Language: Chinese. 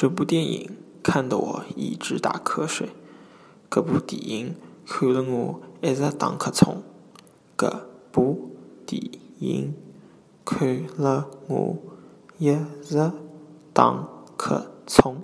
这部电影看得我一直打瞌睡。这部电影看了我一直打瞌冲。这部电影看了我一直打瞌冲。